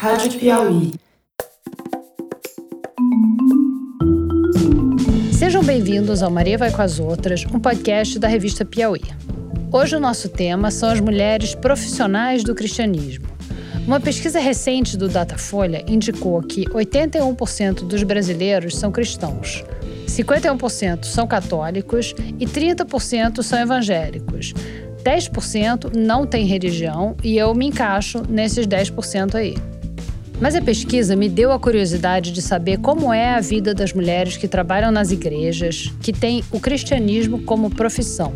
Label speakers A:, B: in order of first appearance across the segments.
A: Rádio Piauí.
B: Sejam bem-vindos ao Maria Vai com as Outras, um podcast da revista Piauí. Hoje o nosso tema são as mulheres profissionais do cristianismo. Uma pesquisa recente do Datafolha indicou que 81% dos brasileiros são cristãos, 51% são católicos e 30% são evangélicos. 10% não tem religião e eu me encaixo nesses 10% aí. Mas a pesquisa me deu a curiosidade de saber como é a vida das mulheres que trabalham nas igrejas, que têm o cristianismo como profissão.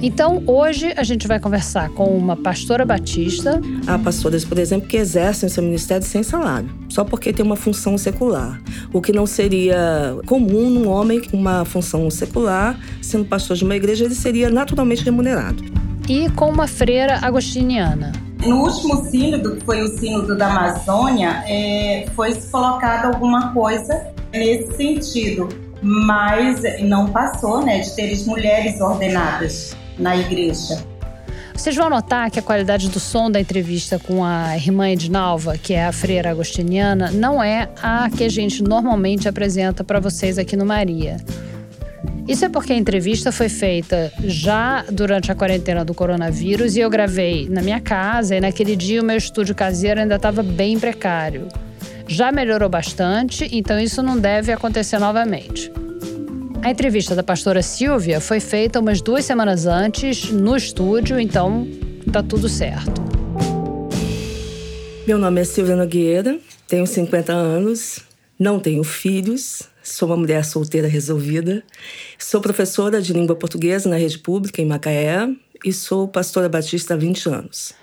B: Então, hoje a gente vai conversar com uma pastora batista.
C: Há pastoras, por exemplo, que exercem seu ministério sem salário, só porque tem uma função secular. O que não seria comum num homem com uma função secular, sendo pastor de uma igreja, ele seria naturalmente remunerado.
B: E com uma freira agostiniana.
D: No último sínodo, que foi o sínodo da Amazônia, é, foi colocado alguma coisa nesse sentido, mas não passou, né, de ter mulheres ordenadas na igreja.
B: Vocês vão notar que a qualidade do som da entrevista com a irmã Edinalva, que é a freira agostiniana, não é a que a gente normalmente apresenta para vocês aqui no Maria. Isso é porque a entrevista foi feita já durante a quarentena do coronavírus e eu gravei na minha casa e naquele dia o meu estúdio caseiro ainda estava bem precário. Já melhorou bastante, então isso não deve acontecer novamente. A entrevista da pastora Silvia foi feita umas duas semanas antes no estúdio, então tá tudo certo.
C: Meu nome é Silvia Nogueira, tenho 50 anos, não tenho filhos, sou uma mulher solteira resolvida, sou professora de língua portuguesa na rede pública em Macaé e sou pastora batista há 20 anos.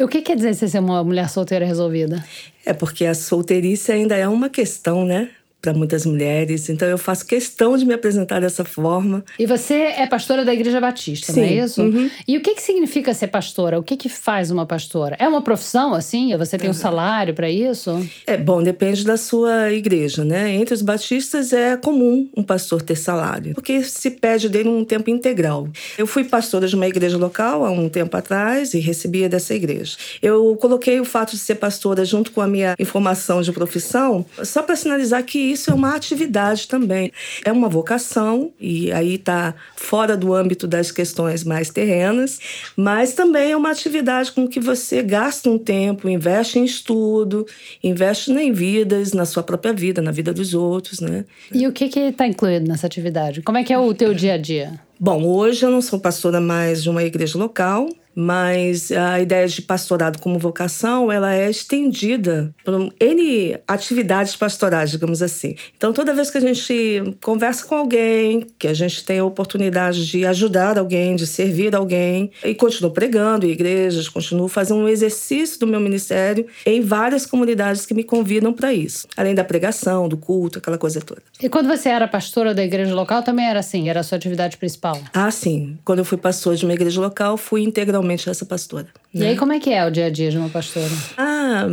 B: O que quer dizer você ser uma mulher solteira resolvida?
C: É porque a solteirice ainda é uma questão, né? Para muitas mulheres. Então eu faço questão de me apresentar dessa forma.
B: E você é pastora da Igreja Batista,
C: Sim.
B: não é isso?
C: Uhum.
B: E o que, que significa ser pastora? O que, que faz uma pastora? É uma profissão assim? Você tem um salário para isso?
C: É bom, depende da sua igreja, né? Entre os batistas é comum um pastor ter salário, porque se pede dele um tempo integral. Eu fui pastora de uma igreja local há um tempo atrás e recebia dessa igreja. Eu coloquei o fato de ser pastora junto com a minha informação de profissão só para sinalizar que isso é uma atividade também. É uma vocação, e aí está fora do âmbito das questões mais terrenas, mas também é uma atividade com que você gasta um tempo, investe em estudo, investe em vidas, na sua própria vida, na vida dos outros, né?
B: E o que está incluído nessa atividade? Como é que é o teu dia a dia?
C: Bom, hoje eu não sou pastora mais de uma igreja local, mas a ideia de pastorado como vocação ela é estendida por N atividades pastorais, digamos assim. Então, toda vez que a gente conversa com alguém, que a gente tem a oportunidade de ajudar alguém, de servir alguém, e continuo pregando em igrejas, continuo fazendo um exercício do meu ministério em várias comunidades que me convidam para isso, além da pregação, do culto, aquela coisa toda.
B: E quando você era pastora da igreja local, também era assim? Era a sua atividade principal?
C: Ah, sim. Quando eu fui pastor de uma igreja local, fui integralmente essa pastora.
B: E aí, como é que é o dia a dia de uma pastora?
C: Ah,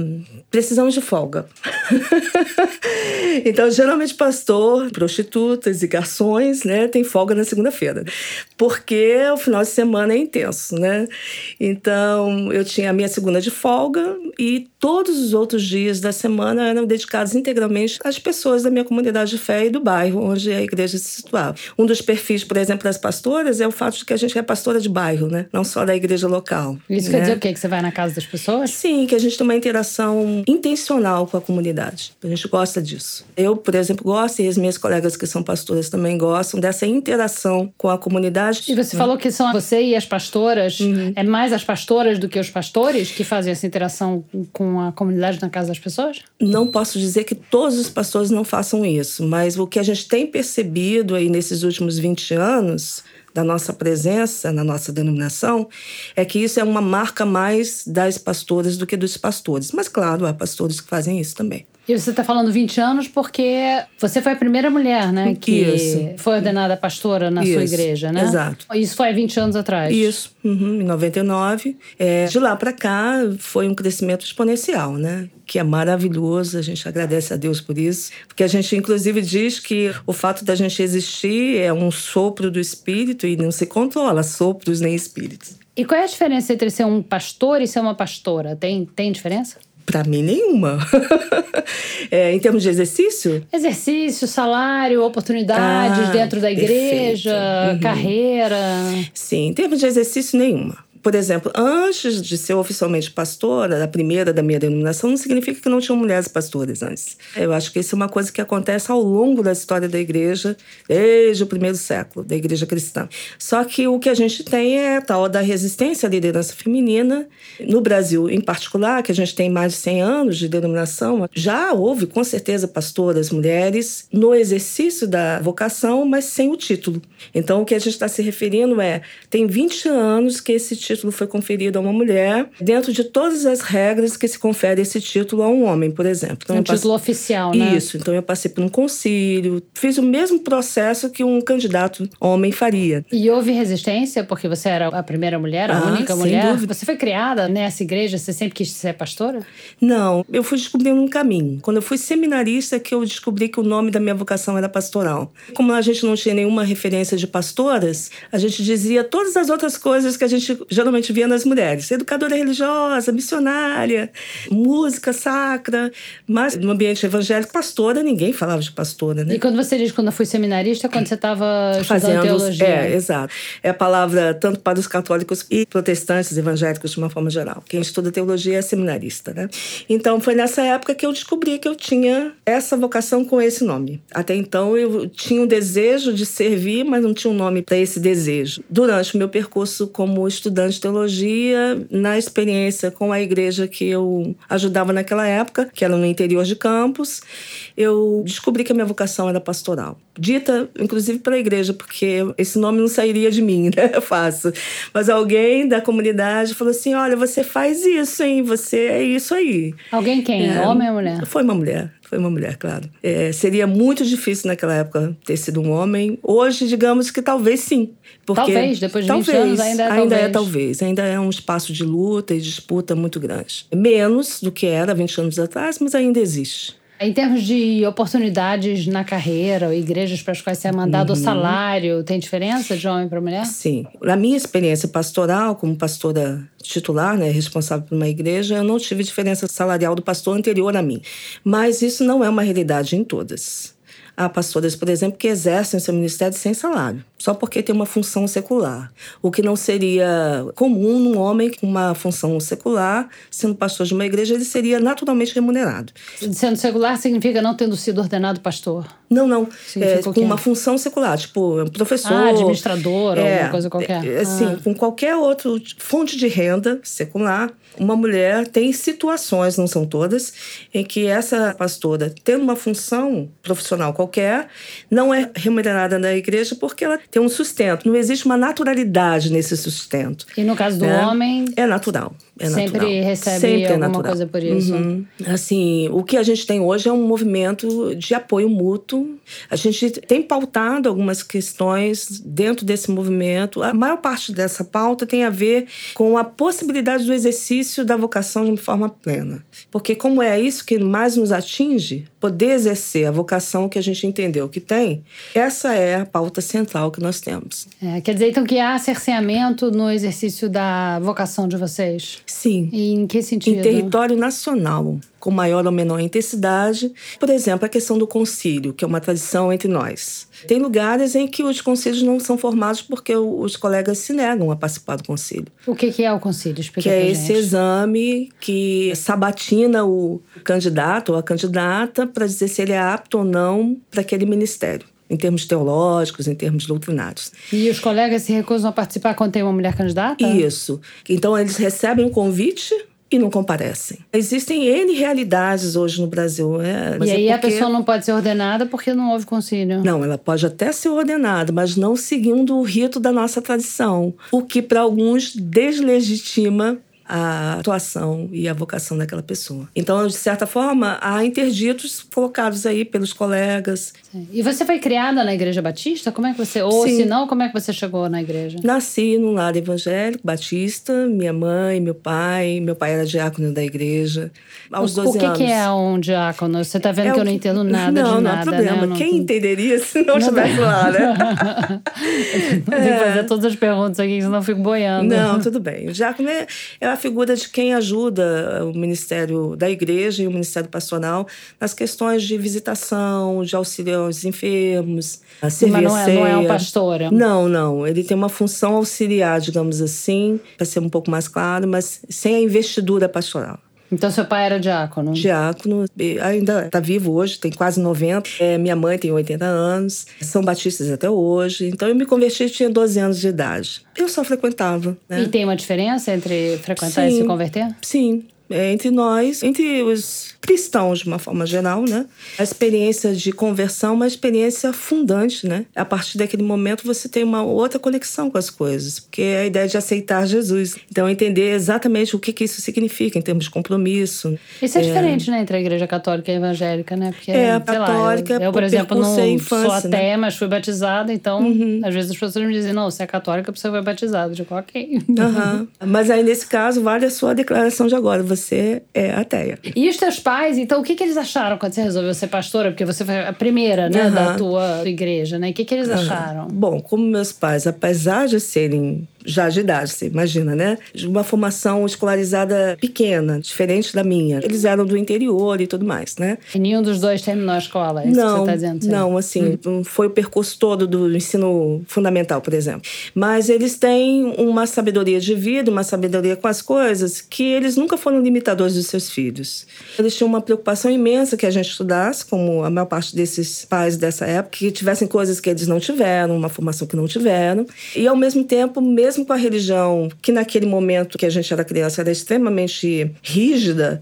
C: precisamos de folga. então, geralmente, pastor, prostitutas e garçons, né, tem folga na segunda-feira. Porque o final de semana é intenso, né? Então, eu tinha a minha segunda de folga e todos os outros dias da semana eram dedicados integralmente às pessoas da minha comunidade de fé e do bairro onde a igreja se situava. Um dos perfis, por exemplo, das pastoras é o fato de que a gente é pastora de bairro, né? Não só da igreja local.
B: Isso
C: né?
B: Dizer o quê? Que você vai na casa das pessoas?
C: Sim, que a gente tem uma interação intencional com a comunidade. A gente gosta disso. Eu, por exemplo, gosto e as minhas colegas que são pastoras também gostam dessa interação com a comunidade.
B: E você falou que são você e as pastoras, uhum. é mais as pastoras do que os pastores que fazem essa interação com a comunidade na casa das pessoas?
C: Não posso dizer que todos os pastores não façam isso, mas o que a gente tem percebido aí nesses últimos 20 anos da nossa presença na nossa denominação é que isso é uma marca mais das pastoras do que dos pastores. Mas, claro, há pastores que fazem isso também.
B: E você está falando 20 anos porque você foi a primeira mulher, né? Que
C: Isso.
B: foi ordenada pastora na
C: Isso.
B: sua igreja, né?
C: Exato.
B: Isso foi há 20 anos atrás.
C: Isso, uhum, em 99. É, de lá para cá foi um crescimento exponencial, né? Que é maravilhoso, a gente agradece a Deus por isso. Porque a gente, inclusive, diz que o fato da gente existir é um sopro do Espírito e não se controla sopros nem espíritos.
B: E qual é a diferença entre ser um pastor e ser uma pastora? Tem, tem diferença?
C: Para mim, nenhuma. é, em termos de exercício?
B: Exercício, salário, oportunidades ah, dentro da igreja, uhum. carreira.
C: Sim, em termos de exercício, nenhuma por exemplo, antes de ser oficialmente pastora, a primeira da minha denominação, não significa que não tinham mulheres pastoras antes. Eu acho que isso é uma coisa que acontece ao longo da história da igreja, desde o primeiro século, da igreja cristã. Só que o que a gente tem é a tal da resistência à liderança feminina. No Brasil, em particular, que a gente tem mais de 100 anos de denominação, já houve, com certeza, pastoras mulheres no exercício da vocação, mas sem o título. Então, o que a gente está se referindo é, tem 20 anos que esse título título foi conferido a uma mulher, dentro de todas as regras que se confere esse título a um homem, por exemplo.
B: Então, um título passe... oficial, né?
C: Isso. Então eu passei por um concílio, fiz o mesmo processo que um candidato homem faria.
B: E houve resistência porque você era a primeira mulher, a ah, única mulher? Dúvida. Você foi criada nessa igreja? Você sempre quis ser pastora?
C: Não, eu fui descobrindo um caminho. Quando eu fui seminarista, que eu descobri que o nome da minha vocação era pastoral. Como a gente não tinha nenhuma referência de pastoras, a gente dizia todas as outras coisas que a gente já geralmente via nas mulheres. Educadora religiosa, missionária, música sacra, mas no ambiente evangélico, pastora, ninguém falava de pastora, né?
B: E quando você diz quando eu fui seminarista, quando você estava Fazendo, teologia?
C: É, exato. É a palavra tanto para os católicos e protestantes evangélicos de uma forma geral. Quem estuda teologia é seminarista, né? Então foi nessa época que eu descobri que eu tinha essa vocação com esse nome. Até então eu tinha o desejo de servir, mas não tinha um nome para esse desejo. Durante o meu percurso como estudante de teologia na experiência com a igreja que eu ajudava naquela época, que era no interior de Campos. Eu descobri que a minha vocação era pastoral. Dita, inclusive, para a igreja, porque esse nome não sairia de mim, né? É fácil. Mas alguém da comunidade falou assim: olha, você faz isso, hein? Você é isso aí.
B: Alguém quem? É, Homem ou mulher?
C: Foi uma mulher. Foi uma mulher, claro. É, seria muito difícil naquela época ter sido um homem. Hoje, digamos que talvez sim. Porque,
B: talvez, depois de talvez, 20 anos ainda é
C: ainda
B: talvez.
C: é talvez. Ainda é um espaço de luta e disputa muito grande. Menos do que era 20 anos atrás, mas ainda existe.
B: Em termos de oportunidades na carreira, ou igrejas para as quais você é mandado, uhum. o salário, tem diferença de homem para mulher?
C: Sim. Na minha experiência pastoral, como pastora titular, né, responsável por uma igreja, eu não tive diferença salarial do pastor anterior a mim. Mas isso não é uma realidade em todas. Há pastoras, por exemplo, que exercem seu ministério sem salário, só porque tem uma função secular. O que não seria comum num homem com uma função secular, sendo pastor de uma igreja, ele seria naturalmente remunerado.
B: Sendo secular significa não tendo sido ordenado pastor?
C: Não, não. É, com uma função secular, tipo professor. Ah,
B: administrador, é, alguma coisa qualquer.
C: É, sim, ah. com qualquer outra fonte de renda secular, uma mulher tem situações, não são todas, em que essa pastora, tendo uma função profissional qualquer, não é remunerada na igreja porque ela tem um sustento. Não existe uma naturalidade nesse sustento.
B: E no caso do né? homem?
C: É natural. É
B: sempre
C: natural.
B: recebe sempre é alguma é coisa por isso. Uhum.
C: Assim, o que a gente tem hoje é um movimento de apoio mútuo. A gente tem pautado algumas questões dentro desse movimento. A maior parte dessa pauta tem a ver com a possibilidade do exercício da vocação de forma plena. Porque como é isso que mais nos atinge, poder exercer a vocação que a gente entendeu que tem, essa é a pauta central que nós temos.
B: É, quer dizer, então, que há cerceamento no exercício da vocação de vocês?
C: Sim.
B: E em que sentido?
C: Em território nacional, com maior ou menor intensidade. Por exemplo, a questão do concílio, que é uma tradição entre nós. Tem lugares em que os concílios não são formados porque os colegas se negam a participar do concílio.
B: O que é o concílio? Explica
C: que é esse exame que sabatina o candidato ou a candidata para dizer se ele é apto ou não para aquele ministério em termos teológicos, em termos doutrinários.
B: E os colegas se recusam a participar quando tem uma mulher candidata?
C: Isso. Então, eles recebem um convite e não comparecem. Existem N realidades hoje no Brasil.
B: É, e aí é porque... a pessoa não pode ser ordenada porque não houve concílio.
C: Não, ela pode até ser ordenada, mas não seguindo o rito da nossa tradição. O que para alguns deslegitima a atuação e a vocação daquela pessoa. Então, de certa forma, há interditos colocados aí pelos colegas.
B: Sim. E você foi criada na Igreja Batista? Como é que você. Ou Sim. se não, como é que você chegou na igreja?
C: Nasci num lar evangélico, batista, minha mãe, meu pai. Meu pai era diácono da igreja. Aos 12
B: o que,
C: anos.
B: que é um diácono? Você está vendo é que eu não entendo nada
C: não,
B: de
C: nada. Não, não há problema. Né? Quem entenderia se não, estivesse lá, né?
B: Que fazer todas as perguntas aqui, senão eu fico boiando.
C: Não, tudo bem. O diácono é, é a figura de quem ajuda o Ministério da Igreja e o Ministério Pastoral nas questões de visitação, de auxílio aos enfermos, a
B: Sim, mas não é, não é um pastor. é
C: Não, não. Ele tem uma função auxiliar, digamos assim, para ser um pouco mais claro, mas sem a investidura pastoral.
B: Então seu pai era diácono.
C: Diácono, e ainda está vivo hoje, tem quase 90. É, minha mãe tem 80 anos, são batistas até hoje. Então eu me converti, tinha 12 anos de idade. Eu só frequentava, né?
B: E tem uma diferença entre frequentar e
C: Sim.
B: se converter?
C: Sim, entre nós, entre os cristãos de uma forma geral, né? A experiência de conversão é uma experiência fundante, né? A partir daquele momento você tem uma outra conexão com as coisas, porque é a ideia de aceitar Jesus. Então entender exatamente o que, que isso significa em termos de compromisso.
B: Isso é, diferente, né, entre a igreja católica e a evangélica, né? Porque,
C: É, a
B: sei lá,
C: católica,
B: eu, eu, por exemplo, não
C: é
B: sou
C: infância, né? Uhum.
B: mas fui batizada, então, às vezes as pessoas me dizem, não, você é católica, você foi batizado. Eu digo, ok.
C: Aham. Mas aí, nesse caso, vale a sua declaração de agora. Você é ateia.
B: E os teus pais, então, o que, que eles acharam quando você resolveu ser pastora? Porque você foi a primeira, né,
C: Aham.
B: da tua igreja, né? O que, que eles acharam?
C: Bom, como meus pais, apesar de serem já de idade, você imagina, né? De uma formação escolarizada pequena, diferente da minha. Eles eram do interior e tudo mais, né?
B: E nenhum dos dois terminou a escola, é
C: não,
B: você tá dizendo?
C: Não, assim, não foi o percurso todo do ensino fundamental, por exemplo. Mas eles têm uma sabedoria de vida, uma sabedoria com as coisas, que eles nunca foram limitadores dos seus filhos. Eles tinham uma preocupação imensa que a gente estudasse, como a maior parte desses pais dessa época, que tivessem coisas que eles não tiveram, uma formação que não tiveram. E, ao mesmo tempo, mesmo com a religião, que naquele momento que a gente era criança era extremamente rígida,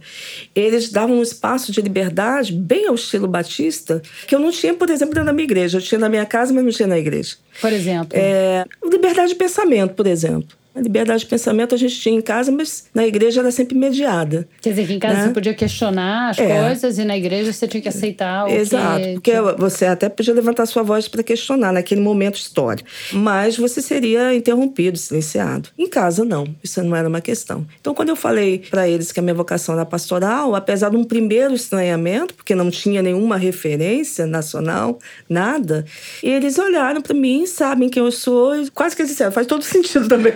C: eles davam um espaço de liberdade bem ao estilo batista, que eu não tinha, por exemplo, dentro da minha igreja. Eu tinha na minha casa, mas não tinha na igreja.
B: Por exemplo.
C: É, liberdade de pensamento, por exemplo. A liberdade de pensamento a gente tinha em casa, mas na igreja era sempre mediada.
B: Quer dizer, que em casa
C: né?
B: você podia questionar as
C: É.
B: coisas e na igreja você tinha que aceitar o
C: Exato,
B: que...
C: porque você até podia levantar sua voz para questionar naquele momento histórico, mas você seria interrompido, silenciado. Em casa, não, isso não era uma questão. Então, quando eu falei para eles que a minha vocação era pastoral, apesar de um primeiro estranhamento, porque não tinha nenhuma referência nacional, nada, eles olharam para mim, sabem quem eu sou, quase que eles disseram, faz todo sentido também.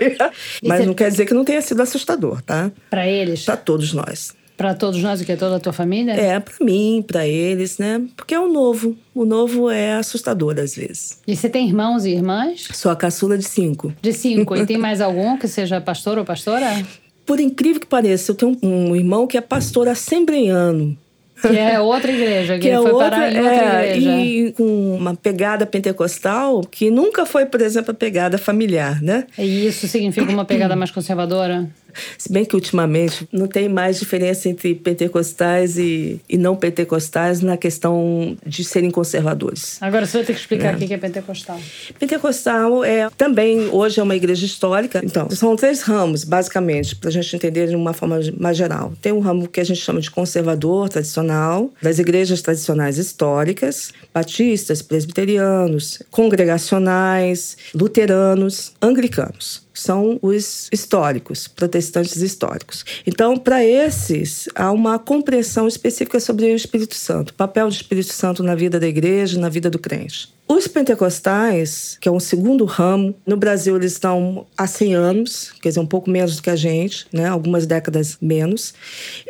C: Mas não quer dizer que não tenha sido assustador, tá?
B: Pra eles,
C: Para todos nós.
B: pra todos nós, o que? Toda a tua família?
C: É, para mim, para eles, né? Porque é o novo. O novo é assustador às vezes.
B: E você tem irmãos e irmãs?
C: Sou a caçula de cinco.
B: De cinco. e tem mais algum que seja pastor ou pastora?
C: Por incrível que pareça, eu tenho um irmão que é pastor assembleiano.
B: Que é outra igreja, que,
C: Que é
B: foi
C: outra,
B: parar em outra
C: é,
B: igreja.
C: e com uma pegada pentecostal que nunca foi, por exemplo, a pegada familiar, né?
B: E isso significa uma pegada mais conservadora?
C: Se bem que ultimamente não tem mais diferença entre pentecostais e, e não pentecostais na questão de serem conservadores.
B: Agora você vai ter que explicar o que é pentecostal.
C: Pentecostal é também hoje é uma igreja histórica. Então, são três ramos, basicamente, para a gente entender de uma forma mais geral. Tem um ramo que a gente chama de conservador tradicional, das igrejas tradicionais históricas, batistas, presbiterianos, congregacionais, luteranos, anglicanos são os históricos, protestantes históricos. Então, para esses, há uma compreensão específica sobre o Espírito Santo, papel do Espírito Santo na vida da igreja, na vida do crente. Os pentecostais, que é um segundo ramo, no Brasil eles estão há 100 anos, quer dizer, um pouco menos do que a gente, né? algumas décadas menos.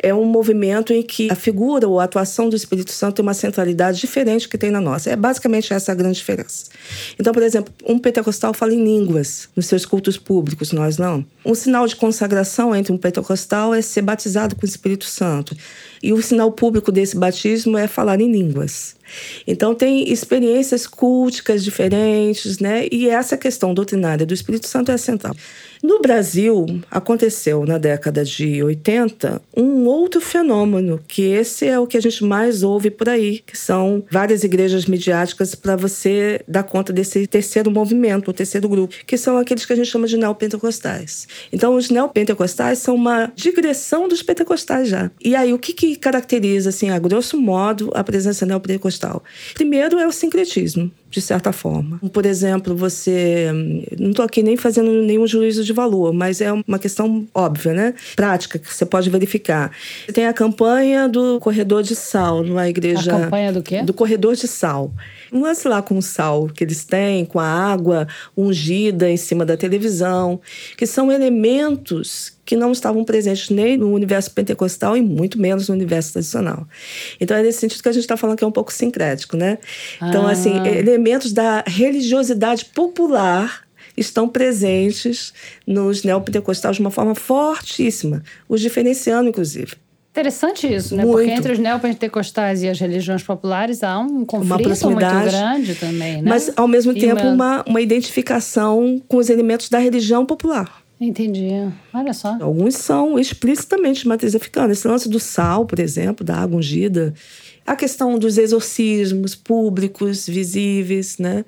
C: É um movimento em que a figura ou a atuação do Espírito Santo tem uma centralidade diferente que tem na nossa. É basicamente essa a grande diferença. Então, por exemplo, um pentecostal fala em línguas nos seus cultos públicos, nós não. Um sinal de consagração entre um pentecostal é ser batizado com o Espírito Santo. E o sinal público desse batismo é falar em línguas. Então tem experiências culticas diferentes, né? E essa questão doutrinária do Espírito Santo é central. No Brasil, aconteceu na década de 80 um outro fenômeno, que esse é o que a gente mais ouve por aí, que são várias igrejas midiáticas para você dar conta desse terceiro movimento, o terceiro grupo, que são aqueles que a gente chama de neopentecostais. Então, os neopentecostais são uma digressão dos pentecostais já. E aí, o que, que caracteriza, assim, a grosso modo, a presença neopentecostal? Primeiro é o sincretismo de certa forma. Por exemplo, você. Não estou aqui nem fazendo nenhum juízo de valor, mas é uma questão óbvia, né? Prática, que você pode verificar. Tem a campanha do corredor de sal numa igreja.
B: A campanha do quê?
C: Do corredor de sal. Um lance lá com o sal que eles têm, com a água ungida em cima da televisão, que são elementos que não estavam presentes nem no universo pentecostal e muito menos no universo tradicional. Então é nesse sentido que a gente está falando que é um pouco sincrético, né? Então, ah. assim, elementos da religiosidade popular estão presentes nos neopentecostais de uma forma fortíssima, os diferenciando, inclusive.
B: Interessante isso, né? Muito. Porque entre os neopentecostais e as religiões populares há um conflito muito grande também, né?
C: Mas, ao mesmo e tempo, uma... uma identificação com os elementos da religião popular.
B: Entendi. Olha só.
C: Alguns são explicitamente de matriz africana. Esse lance do sal, por exemplo, da água ungida. A questão dos exorcismos públicos, visíveis, né?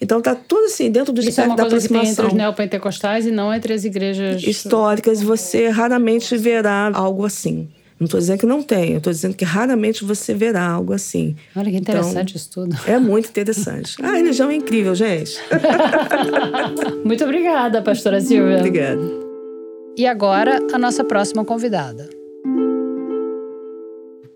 C: Então tá tudo assim, dentro do
B: Isso é uma da coisa aproximação. Que tem entre os neopentecostais e não entre as igrejas
C: históricas. Você raramente verá algo assim. Não estou dizendo que não tem, eu estou dizendo que raramente você verá algo assim.
B: Olha que interessante então, isso tudo.
C: É muito interessante. A religião é incrível, gente.
B: muito obrigada, pastora Silvia.
C: Obrigada.
B: E agora, a nossa próxima convidada.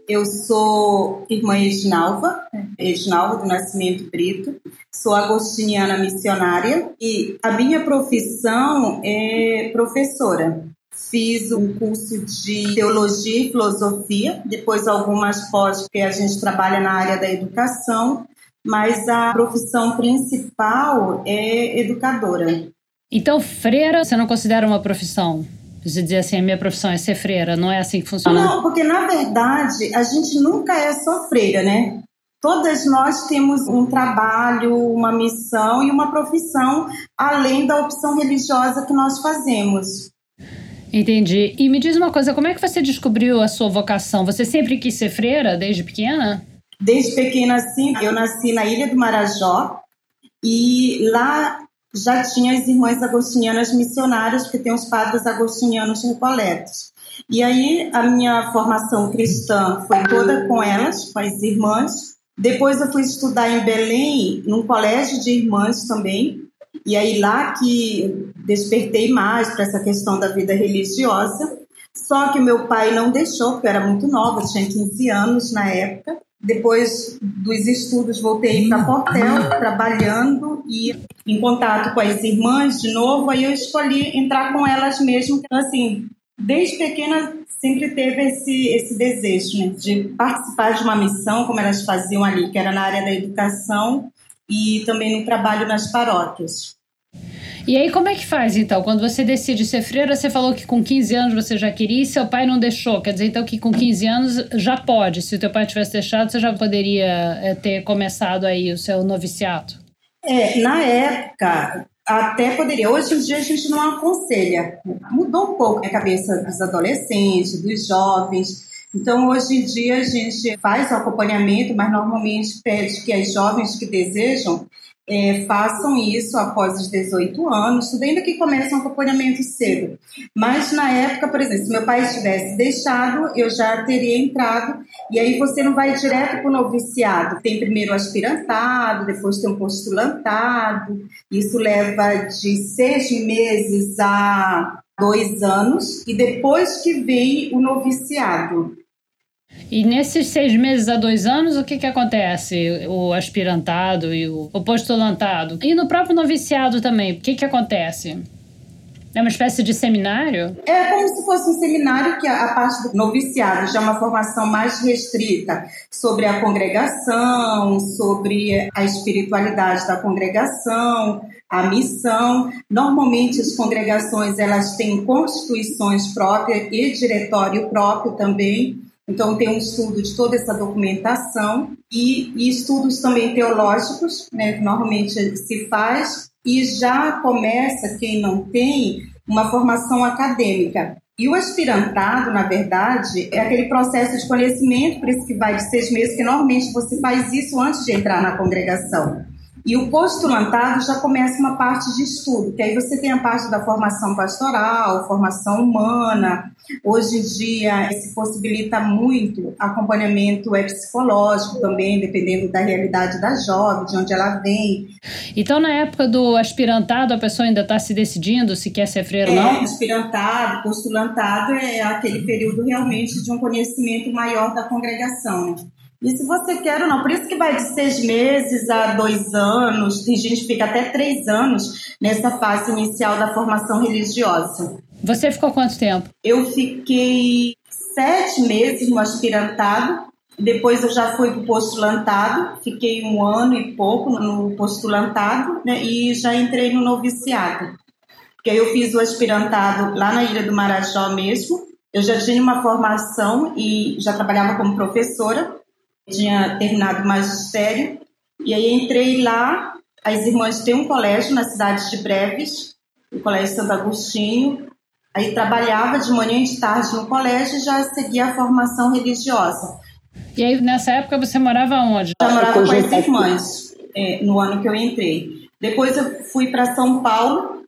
D: Eu sou irmã Edinalva, Edinalva do Nascimento Brito, sou agostiniana missionária e a minha profissão é professora. Fiz um curso de teologia e filosofia, depois algumas pós, porque a gente trabalha na área da educação, mas a profissão principal é educadora.
B: Então, freira, você não considera uma profissão? Você dizer assim, a minha profissão é ser freira, não é assim que funciona?
D: Não, porque na verdade a gente nunca é só freira, né? Todas nós temos um trabalho, uma missão e uma profissão, além da opção religiosa que nós fazemos.
B: Entendi. E me diz uma coisa, como é que você descobriu a sua vocação? Você sempre quis ser freira desde pequena?
D: Desde pequena, sim. Eu nasci na Ilha do Marajó e lá já tinha as irmãs agostinianas missionárias, porque tem os padres agostinianos recoletos. E aí a minha formação cristã foi toda com elas, com as irmãs. Depois eu fui estudar em Belém, num colégio de irmãs também. E aí lá que despertei mais para essa questão da vida religiosa. Só que meu pai não deixou, porque eu era muito nova, tinha 15 anos na época. Depois dos estudos, voltei para Portel, trabalhando e em contato com as irmãs de novo. Aí eu escolhi entrar com elas mesmo. Então, assim, desde pequena sempre teve esse, esse desejo né, de participar de uma missão, como elas faziam ali, que era na área da educação e também no trabalho nas paróquias.
B: E aí, como é que faz então? Quando você decide ser freira, você falou que com 15 anos você já queria e seu pai não deixou. Quer dizer, então, que com 15 anos já pode. Se o teu pai tivesse deixado, você já poderia é, ter começado aí o seu noviciato.
D: É, na época, até poderia. Hoje em dia a gente não aconselha. Mudou um pouco a cabeça dos adolescentes, dos jovens. Então, hoje em dia, a gente faz o acompanhamento, mas normalmente pede que as jovens que desejam é, façam isso após os 18 anos, tudo ainda que comece um acompanhamento cedo. Mas na época, por exemplo, se meu pai tivesse deixado, eu já teria entrado, e aí você não vai direto para o noviciado. Tem primeiro o aspirantado, depois tem o postulantado, isso leva de seis meses a dois anos, e depois que vem o noviciado.
B: E nesses seis meses a dois anos, o que, que acontece? O aspirantado e o, o postulantado. E no próprio noviciado também, o que, que acontece? É uma espécie de seminário?
D: É como se fosse um seminário que a, parte do noviciado já é uma formação mais restrita sobre a congregação, sobre a espiritualidade da congregação, a missão. Normalmente as congregações elas têm constituições próprias e diretório próprio também. Então, tem um estudo de toda essa documentação e, e estudos também teológicos, né, que normalmente se faz, e já começa, quem não tem, uma formação acadêmica. E o aspirantado, na verdade, é aquele processo de conhecimento, por isso que vai de seis meses, que normalmente você faz isso antes de entrar na congregação. E o postulantado já começa uma parte de estudo, que aí você tem a parte da formação pastoral, formação humana. Hoje em dia se possibilita muito acompanhamento é psicológico também, dependendo da realidade da jovem, de onde ela vem.
B: Então, na época do aspirantado, a pessoa ainda está se decidindo se quer ser freira ou é, não?
D: Aspirantado, postulantado é aquele período realmente de um conhecimento maior da congregação. E se você quer ou não, por isso que vai de seis meses a dois anos, tem gente que fica até três anos nessa fase inicial da formação religiosa.
B: Você ficou quanto tempo?
D: Eu fiquei sete meses no aspirantado. Depois eu já fui para o postulantado, fiquei um ano e pouco no postulantado né, e já entrei no noviciado. Porque aí eu fiz o aspirantado lá na Ilha do Marajó mesmo. Eu já tinha uma formação e já trabalhava como professora, tinha terminado o magistério. E aí entrei lá, as irmãs têm um colégio na cidade de Breves, o Colégio Santo Agostinho, Aí trabalhava de manhã e de tarde no colégio e já seguia a formação religiosa.
B: E aí, nessa época, você morava onde?
D: Já morava com as irmãs, é, no ano que eu entrei. Depois eu fui para São Paulo,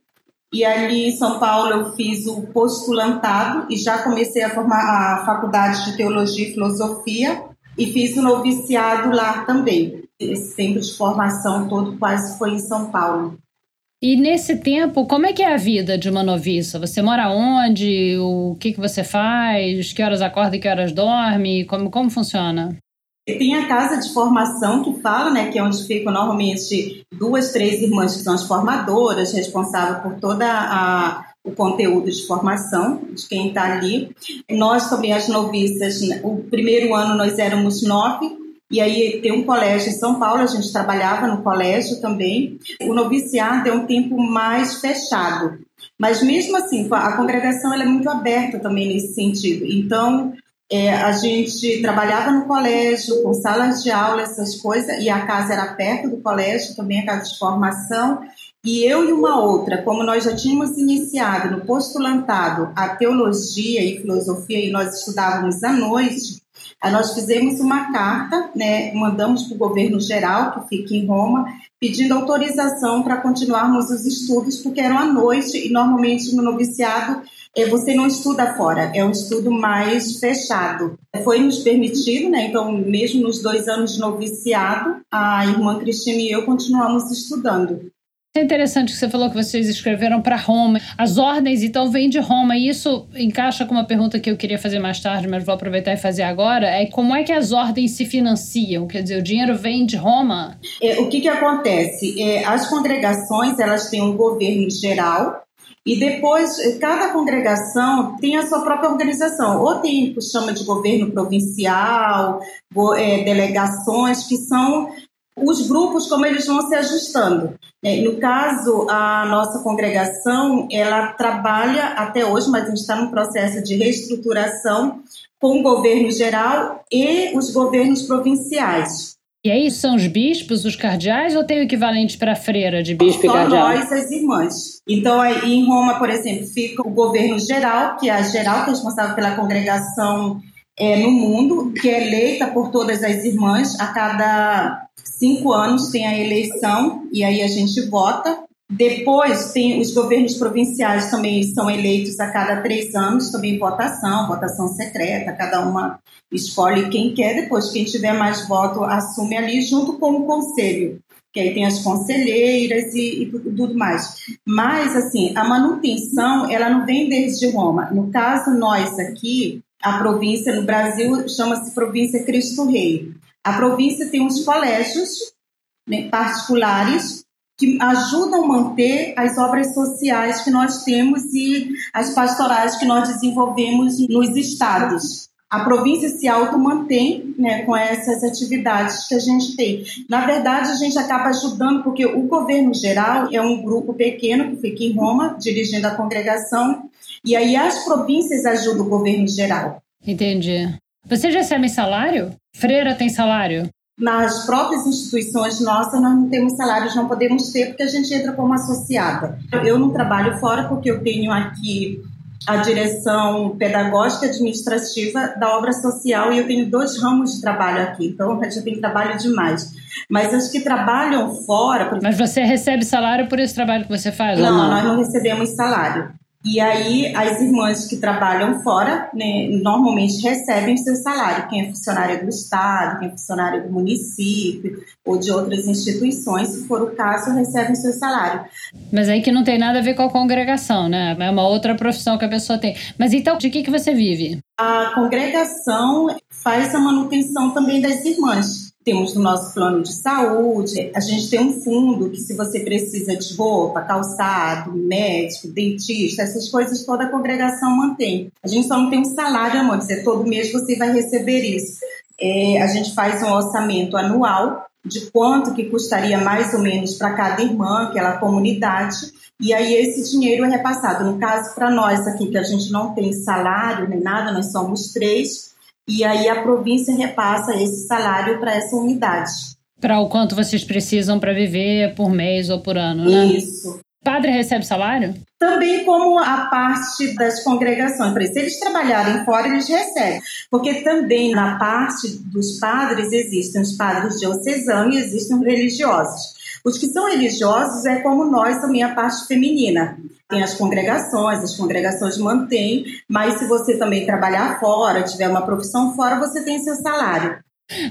D: e ali em São Paulo eu fiz o postulantado e já comecei a formar a faculdade de Teologia e Filosofia e fiz o noviciado lá também. Esse tempo de formação todo quase foi em São Paulo.
B: E nesse tempo, como é que é a vida de uma noviça? Você mora onde? O que, que você faz? Que horas acorda e que horas dorme? Como, como funciona?
D: Tem a casa de formação que fala, né, que é onde ficam normalmente duas, três irmãs que são as formadoras, responsáveis por toda a o conteúdo de formação de quem está ali. Nós também as noviças, o primeiro ano nós éramos nove e aí tem um colégio em São Paulo, a gente trabalhava no colégio também. O noviciado é um tempo mais fechado. Mas mesmo assim, a congregação é muito aberta também nesse sentido. Então, é, a gente trabalhava no colégio, com salas de aula, essas coisas, e a casa era perto do colégio, também a casa de formação. E eu e uma outra, como nós já tínhamos iniciado no postulantado a teologia e filosofia, e nós estudávamos à noite, nós fizemos uma carta, né, mandamos para o governo geral, que fica em Roma, pedindo autorização para continuarmos os estudos, porque eram à noite e normalmente no noviciado é, você não estuda fora, é um estudo mais fechado. Foi nos permitido, né? Então, mesmo nos dois anos de noviciado, a irmã Cristina e eu continuamos estudando.
B: É interessante que você falou que vocês escreveram para Roma. As ordens, então, vêm de Roma. E isso encaixa com uma pergunta que eu queria fazer mais tarde, mas vou aproveitar e fazer agora. É como é que as ordens se financiam? Quer dizer, o dinheiro vem de Roma?
D: É, o que, que acontece? É, as congregações, elas têm um governo geral, e depois, cada congregação tem a sua própria organização. Ou tem o que chama de governo provincial, é, delegações, que são os grupos, como eles vão se ajustando. É, no caso, a nossa congregação, ela trabalha até hoje, mas a gente está num processo de reestruturação com o governo geral e os governos provinciais.
B: E aí são os bispos, os cardeais, ou tem o equivalente para freira de bispo
D: Só
B: e cardeal?
D: nós, as irmãs. Então, aí, em Roma, por exemplo, fica o governo geral, que é a geral, que é responsável pela congregação é, no mundo, que é eleita por todas as irmãs a cada cinco anos tem a eleição e aí a gente vota. Depois tem os governos provinciais também são eleitos a cada três anos, também votação, votação secreta, cada uma escolhe quem quer, depois quem tiver mais voto assume ali junto com o conselho, que aí tem as conselheiras e, e tudo mais. Mas assim, a manutenção ela não vem desde Roma. No caso nós aqui, a província no Brasil chama-se província Cristo Rei. A província tem uns colégios né, particulares que ajudam a manter as obras sociais que nós temos e as pastorais que nós desenvolvemos nos estados. A província se auto-mantém né, com essas atividades que a gente tem. Na verdade, a gente acaba ajudando, porque o governo geral é um grupo pequeno que fica em Roma, dirigindo a congregação, e aí as províncias ajudam o governo geral.
B: Entendi. Vocês recebem salário? Freira tem salário?
D: Nas próprias instituições nossas, nós não temos salários, não podemos ter, porque a gente entra como associada. Eu não trabalho fora, porque eu tenho aqui a direção pedagógica administrativa da obra social e eu tenho dois ramos de trabalho aqui, então eu tenho trabalho demais. Mas as que trabalham fora.
B: Mas você recebe salário por esse trabalho que você faz?
D: Não,
B: não?
D: nós não recebemos salário. E aí, as irmãs que trabalham fora, né, normalmente recebem seu salário. Quem é funcionária do Estado, quem é funcionária do município ou de outras instituições, se for o caso, recebem seu salário.
B: Mas aí que não tem nada a ver com a congregação, né? É uma outra profissão que a pessoa tem. Mas então, de que, que você vive?
D: A congregação faz a manutenção também das irmãs temos no nosso plano de saúde, a gente tem um fundo que se você precisa de roupa, calçado, médico, dentista, essas coisas toda a congregação mantém. A gente só não tem um salário, amor, dizer, todo mês você vai receber isso. É, a gente faz um orçamento anual de quanto que custaria mais ou menos para cada irmã, aquela comunidade, e aí esse dinheiro é repassado. No caso, para nós aqui, que a gente não tem salário nem nada, nós somos três, e aí a província repassa esse salário para essa unidade.
B: Para o quanto vocês precisam para viver por mês ou por ano, né?
D: Isso.
B: Padre recebe salário?
D: Também como a parte das congregações. Se eles trabalharem fora, eles recebem. Porque também na parte dos padres existem os padres diocesanos e existem os religiosos. Os que são religiosos é como nós, também a parte feminina. Tem as congregações, as congregações mantêm, mas se você também trabalhar fora, tiver uma profissão fora, você tem seu salário.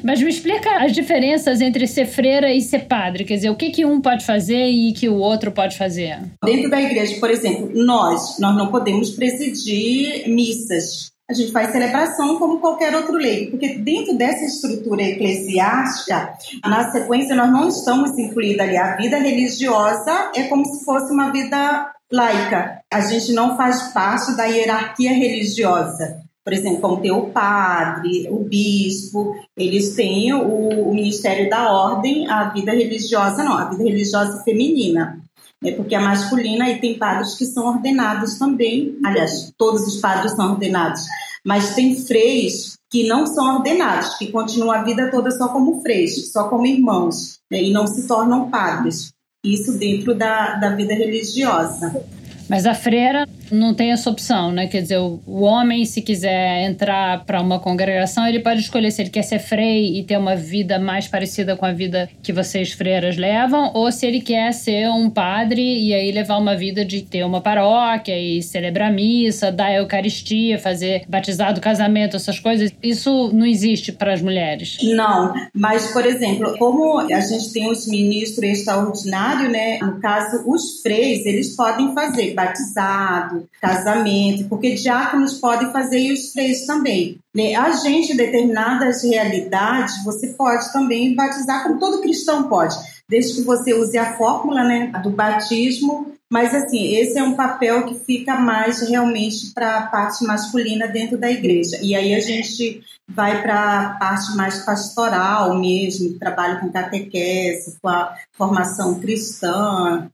B: Mas me explica as diferenças entre ser freira e ser padre. Quer dizer, o que, que um pode fazer e que o outro pode fazer?
D: Dentro da igreja, por exemplo, nós, nós não podemos presidir missas. A gente faz celebração como qualquer outro leigo, porque dentro dessa estrutura eclesiástica, na sequência, nós não estamos incluídos ali. A vida religiosa é como se fosse uma vida laica. A gente não faz parte da hierarquia religiosa por exemplo, como tem o padre, o bispo, eles têm o, o, Ministério da Ordem, a vida religiosa não, a vida religiosa feminina. Né, porque a masculina e tem padres que são ordenados também, aliás, todos os padres são ordenados, mas tem freis que não são ordenados, que continuam a vida toda só como freis, só como irmãos, né, e não se tornam padres. Isso dentro da, da vida religiosa.
B: Mas a freira não tem essa opção, né? Quer dizer, o, homem, se quiser entrar para uma congregação, ele pode escolher se ele quer ser frei e ter uma vida mais parecida com a vida que vocês freiras levam, ou se ele quer ser um padre e aí levar uma vida de ter uma paróquia e celebrar missa, dar Eucaristia, fazer batizado, casamento, essas coisas. Isso não existe para as mulheres.
D: Não, mas, por exemplo, como a gente tem os ministros extraordinários, né? No caso, os freis, eles podem fazer batizado, casamento, porque diáconos podem fazer e os freis também. Né? A gente, determinadas realidades, você pode também batizar, como todo cristão pode, desde que você use a fórmula né, do batismo. Mas, assim, esse é um papel que fica mais realmente para a parte masculina dentro da igreja. E aí a gente vai para a parte mais pastoral mesmo, trabalho com catequese, com a formação cristã,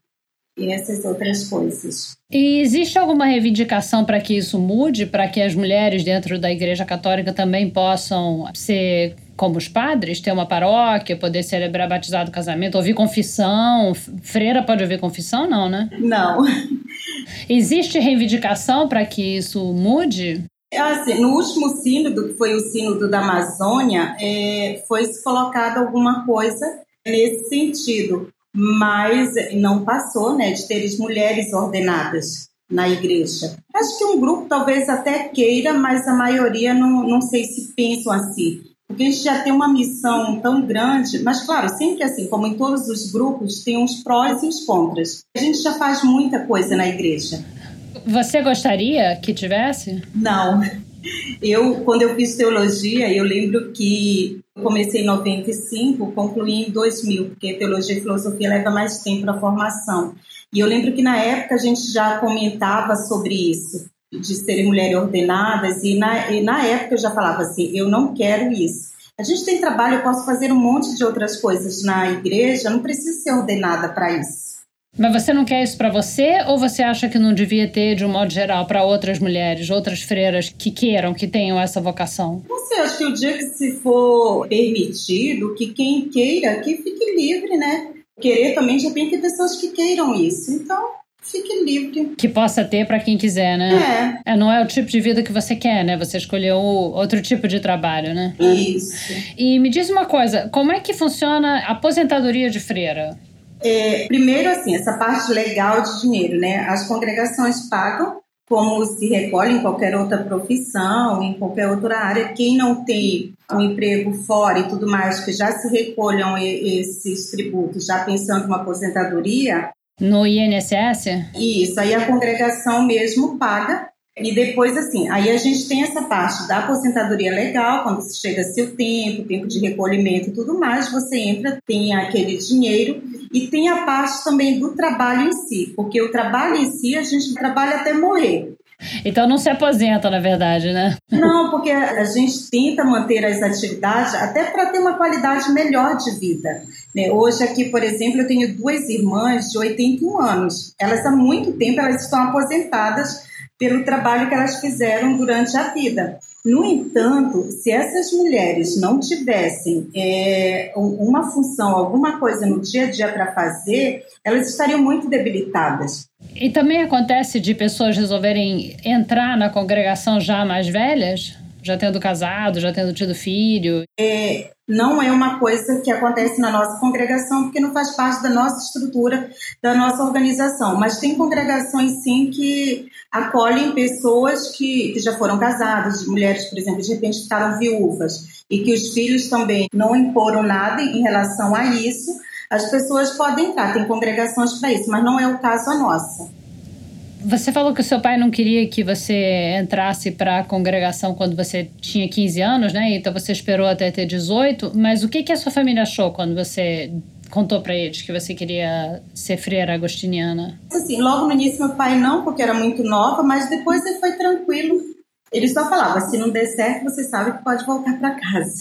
D: e essas outras coisas.
B: E existe alguma reivindicação para que isso mude, para que as mulheres dentro da Igreja Católica também possam ser como os padres, ter uma paróquia, poder celebrar batizado, casamento, ouvir confissão? Freira pode ouvir confissão, não, né?
D: Não.
B: Existe reivindicação para que isso mude?
D: Assim, no último sínodo, que foi o sínodo da Amazônia, é, foi colocado alguma coisa nesse sentido mas não passou, né, de ter mulheres ordenadas na igreja. Acho que um grupo talvez até queira, mas a maioria não, não sei se pensam assim. Porque a gente já tem uma missão tão grande, mas claro, sempre assim, como em todos os grupos, tem uns prós e os contras. A gente já faz muita coisa na igreja.
B: Você gostaria que tivesse?
D: Não. Eu, quando eu fiz teologia, eu lembro que comecei em 95, concluí em 2000, porque teologia e filosofia leva mais tempo a formação. E eu lembro que na época a gente já comentava sobre isso, de serem mulheres ordenadas, e na, e na época eu já falava assim: eu não quero isso. A gente tem trabalho, eu posso fazer um monte de outras coisas na igreja, não preciso ser ordenada para isso.
B: Mas você não quer isso para você ou você acha que não devia ter, de um modo geral, para outras mulheres, outras freiras que queiram, que tenham essa vocação?
D: Sei, acho que o dia que se for permitido, que quem queira, que fique livre, né? Querer também já tem que pessoas que queiram isso. Então, fique livre.
B: Que possa ter para quem quiser,
D: né?
B: É. é. Não é o tipo de vida que você quer, né? Você escolheu outro tipo de trabalho, né?
D: Isso.
B: E me diz uma coisa, como é que funciona a aposentadoria de freira?
D: É, primeiro, assim, essa parte legal de dinheiro, né? As congregações pagam como se recolhe em qualquer outra profissão, em qualquer outra área. Quem não tem um emprego fora e tudo mais, que já se recolham esses tributos, já pensando uma aposentadoria.
B: No INSS?
D: Isso, aí a congregação mesmo paga E depois, assim, aí a gente tem essa parte da aposentadoria legal, quando você chega seu tempo, tempo de recolhimento e tudo mais, você entra, tem aquele dinheiro, e tem a parte também do trabalho em si, porque o trabalho em si a gente trabalha até morrer.
B: Então não se aposenta, na verdade, né?
D: Não, porque a gente tenta manter as atividades até para ter uma qualidade melhor de vida. Né? Hoje aqui, por exemplo, eu tenho duas irmãs de 81 anos. Elas há muito tempo elas estão aposentadas pelo trabalho que elas fizeram durante a vida. No entanto, se essas mulheres não tivessem é, uma função, alguma coisa no dia a dia para fazer, elas estariam muito debilitadas.
B: E também acontece de pessoas resolverem entrar na congregação já mais velhas? Já tendo casado, já tendo tido filho?
D: É, não é uma coisa que acontece na nossa congregação, porque não faz parte da nossa estrutura, da nossa organização. Mas tem congregações, sim, que acolhem pessoas que, que já foram casadas, mulheres, por exemplo, de repente ficaram viúvas, e que os filhos também não imporam nada em relação a isso. As pessoas podem entrar, tem congregações para isso, mas não é o caso a nossa.
B: Você falou que o seu pai não queria que você entrasse para a congregação quando você tinha 15 anos, né? Então você esperou até ter 18. Mas o que, que a sua família achou quando você contou para eles que você queria ser freira agostiniana?
D: Assim, logo no início meu pai não, porque era muito nova, mas depois ele foi tranquilo. Ele só falava, se não der certo, você sabe que pode voltar para casa.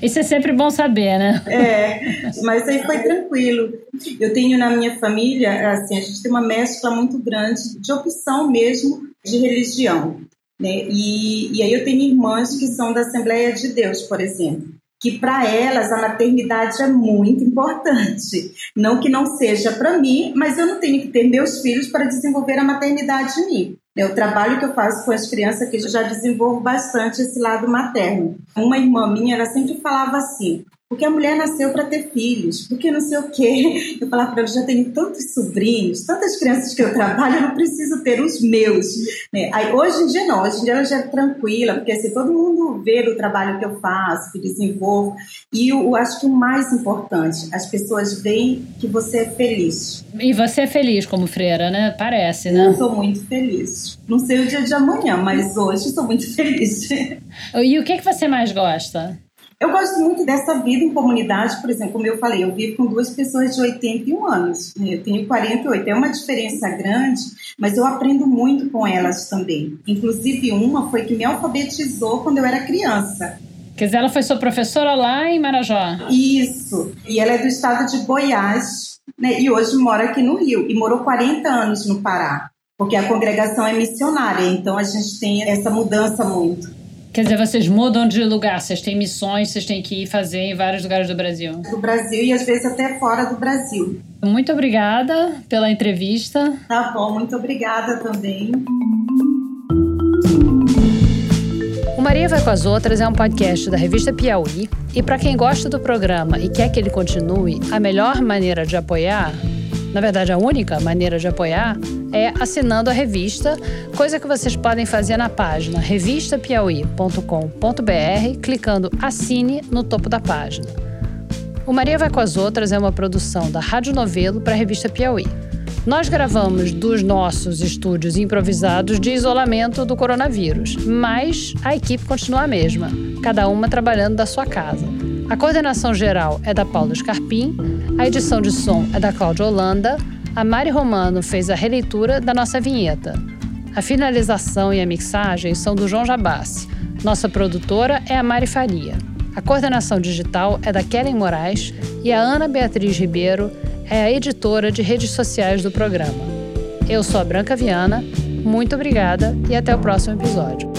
B: Isso é sempre bom saber, né?
D: É, mas aí foi tranquilo. Eu tenho na minha família, assim, a gente tem uma mescla muito grande de opção mesmo de religião. Né? E, e aí eu tenho irmãs que são da Assembleia de Deus, por exemplo que para elas a maternidade é muito importante. Não que não seja para mim, mas eu não tenho que ter meus filhos para desenvolver a maternidade em mim. É o trabalho que eu faço com as crianças que já desenvolvo bastante esse lado materno. Uma irmã minha, ela sempre falava assim: porque a mulher nasceu para ter filhos, porque não sei o quê. Eu falava para ela, já tenho tantos sobrinhos, tantas crianças que eu trabalho, eu não preciso ter os meus. Né? Aí, hoje em dia não, hoje em dia ela já é tranquila, porque assim, todo mundo vê o trabalho que eu faço, que desenvolvo. E eu, eu acho que o mais importante, as pessoas veem que você é feliz.
B: E você é feliz como freira, né? Parece, né?
D: Eu sou muito feliz. Não sei o dia de amanhã, mas hoje estou muito feliz.
B: E o que, que você mais gosta?
D: Eu gosto muito dessa vida em comunidade, por exemplo, como eu falei, eu vivo com duas pessoas de 81 anos, né? eu tenho 48, é uma diferença grande, mas eu aprendo muito com elas também. Inclusive, uma foi que me alfabetizou quando eu era criança.
B: Quer dizer, ela foi sua professora lá em Marajó?
D: Isso, e ela é do estado de Goiás, né? e hoje mora aqui no Rio, e morou 40 anos no Pará, porque a congregação é missionária, então a gente tem essa mudança muito.
B: Quer dizer, vocês mudam de lugar, vocês têm missões, vocês têm que ir fazer em vários lugares do Brasil.
D: Do Brasil e às vezes até fora do Brasil.
B: Muito obrigada pela entrevista.
D: Tá bom, muito obrigada também.
B: O Maria Vai com as Outras é um podcast da revista Piauí. E para quem gosta do programa e quer que ele continue, a melhor maneira de apoiar na verdade, a única maneira de apoiar é assinando a revista, coisa que vocês podem fazer na página revistapiauí.com.br, clicando Assine no topo da página. O Maria Vai com as Outras é uma produção da Rádio Novelo para a revista Piauí. Nós gravamos dos nossos estúdios improvisados de isolamento do coronavírus, mas a equipe continua a mesma, cada uma trabalhando da sua casa. A coordenação geral é da Paula Scarpim, a edição de som é da Cláudia Holanda, a Mari Romano fez a releitura da nossa vinheta. A finalização e a mixagem são do João Jabassi. Nossa produtora é a Mari Faria. A coordenação digital é da Kellen Moraes e a Ana Beatriz Ribeiro é a editora de redes sociais do programa. Eu sou a Branca Viana, muito obrigada e até o próximo episódio.